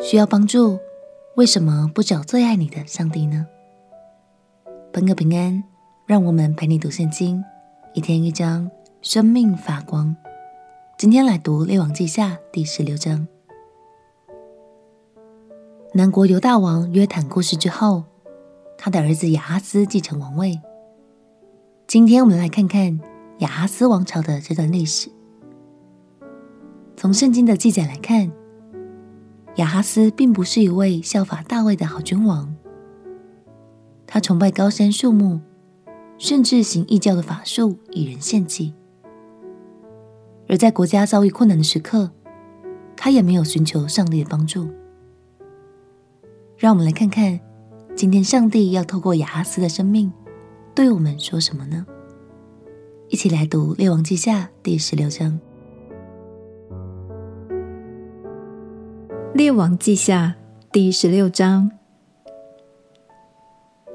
需要帮助，为什么不找最爱你的上帝呢？朋友平安，让我们陪你读圣经，一天一章，生命发光。今天来读列王记下第十六章。南国犹大王约坦过世之后，他的儿子亚哈斯继承王位。今天我们来看看亚哈斯王朝的这段历史。从圣经的记载来看，亚哈斯并不是一位效法大卫的好君王。他崇拜高山树木，甚至行异教的法术，以人献祭。而在国家遭遇困难的时刻，他也没有寻求上帝的帮助。让我们来看看，今天上帝要透过亚哈斯的生命，对我们说什么呢？一起来读《列王记下》第十六章。列王记下第十六章，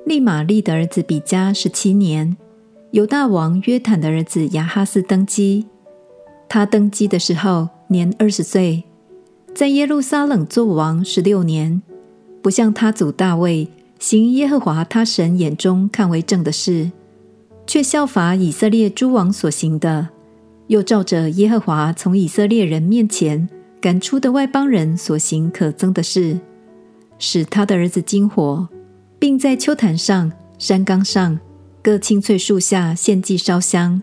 利玛利的儿子比加十七年，犹大王约坦的儿子亚哈斯登基。他登基的时候年二十岁，在耶路撒冷作王十六年，不像他祖大卫行耶和华他神眼中看为正的事，却效法以色列诸王所行的，又照着耶和华从以色列人面前。赶出的外邦人所行可憎的事，使他的儿子惊火，并在丘坛上、山冈上各青翠树下献祭烧香。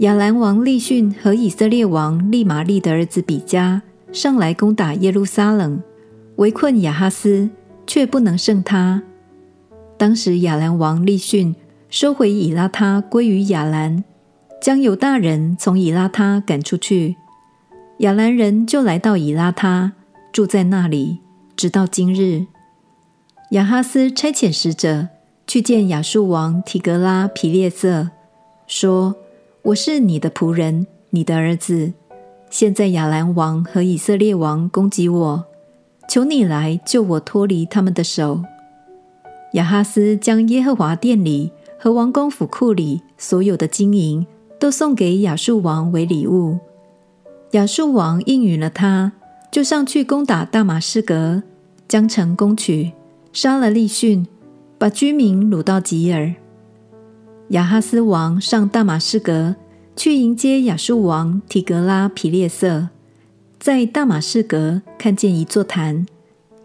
亚兰王利逊和以色列王利玛利的儿子比加上来攻打耶路撒冷，围困亚哈斯，却不能胜他。当时亚兰王利逊收回以拉他归于亚兰，将犹大人从以拉他赶出去。亚兰人就来到以拉他，住在那里，直到今日。亚哈斯差遣使者去见亚述王提格拉皮列色，说：“我是你的仆人，你的儿子。现在亚兰王和以色列王攻击我，求你来救我脱离他们的手。”亚哈斯将耶和华殿里和王宫府库里所有的金银都送给亚述王为礼物。亚述王应允了他，就上去攻打大马士革，将城攻取，杀了利汛，把居民掳到吉尔。亚哈斯王上大马士革去迎接亚述王提格拉皮列色，在大马士革看见一座坛，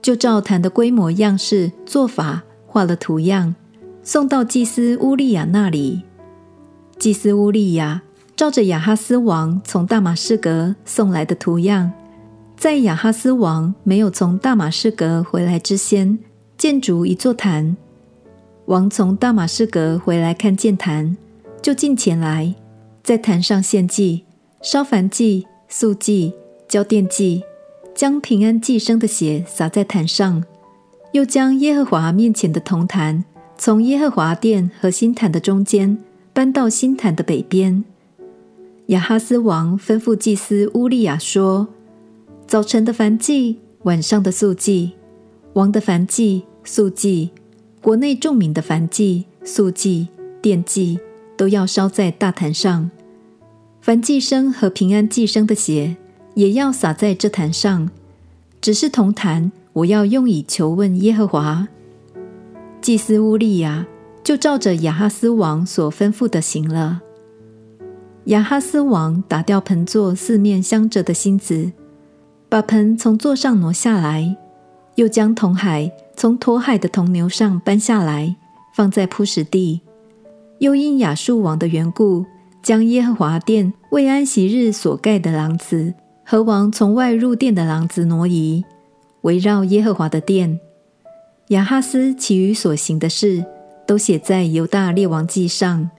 就照坛的规模样式做法画了图样，送到祭司乌利亚那里。祭司乌利亚。照着亚哈斯王从大马士革送来的图样，在亚哈斯王没有从大马士革回来之先，建筑一座坛。王从大马士革回来看见坛，就近前来，在坛上献祭，烧燔祭、素祭、交奠祭，将平安祭生的血洒在坛上，又将耶和华面前的铜坛从耶和华殿和新坛的中间搬到新坛的北边。亚哈斯王吩咐祭司乌利亚说：“早晨的燔祭，晚上的素祭，王的燔祭、素祭，国内众民的燔祭、素祭、奠祭，都要烧在大坛上。燔祭生和平安祭生的血，也要洒在这坛上。只是铜坛，我要用以求问耶和华。”祭司乌利亚就照着亚哈斯王所吩咐的行了。亚哈斯王打掉盆座四面镶着的芯子，把盆从座上挪下来，又将铜海从驮海的铜牛上搬下来，放在铺石地。又因亚述王的缘故，将耶和华殿为安息日所盖的廊子和王从外入殿的廊子挪移，围绕耶和华的殿。亚哈斯其余所行的事，都写在犹大列王记上。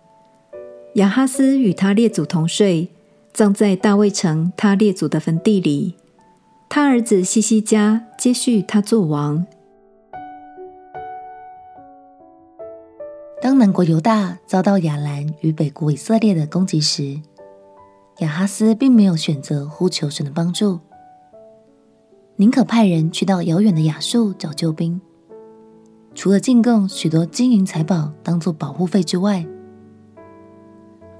亚哈斯与他列祖同睡，葬在大卫城他列祖的坟地里。他儿子西西家接续他做王。当南国犹大遭到亚兰与北国以色列的攻击时，亚哈斯并没有选择呼求神的帮助，宁可派人去到遥远的亚述找救兵。除了进贡许多金银财宝当做保护费之外，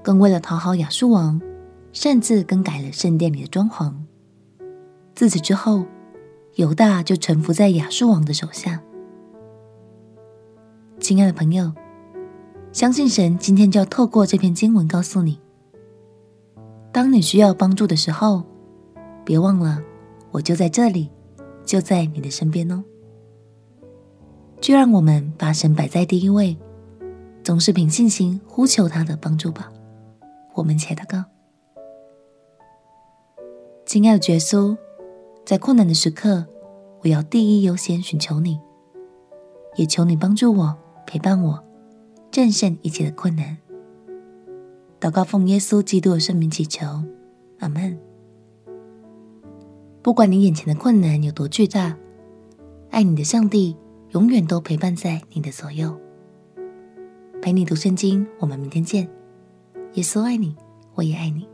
更为了讨好亚述王，擅自更改了圣殿里的装潢。自此之后，犹大就臣服在亚述王的手下。亲爱的朋友，相信神今天就要透过这篇经文告诉你：当你需要帮助的时候，别忘了，我就在这里，就在你的身边哦。就让我们把神摆在第一位，总是凭信心呼求他的帮助吧。我们且祷告。亲爱的耶稣，在困难的时刻，我要第一优先寻求你，也求你帮助我，陪伴我，战胜一切的困难。祷告奉耶稣基督的圣名祈求，阿门。不管你眼前的困难有多巨大，爱你的上帝永远都陪伴在你的左右，陪你读圣经。我们明天见。耶稣爱你，我也爱你。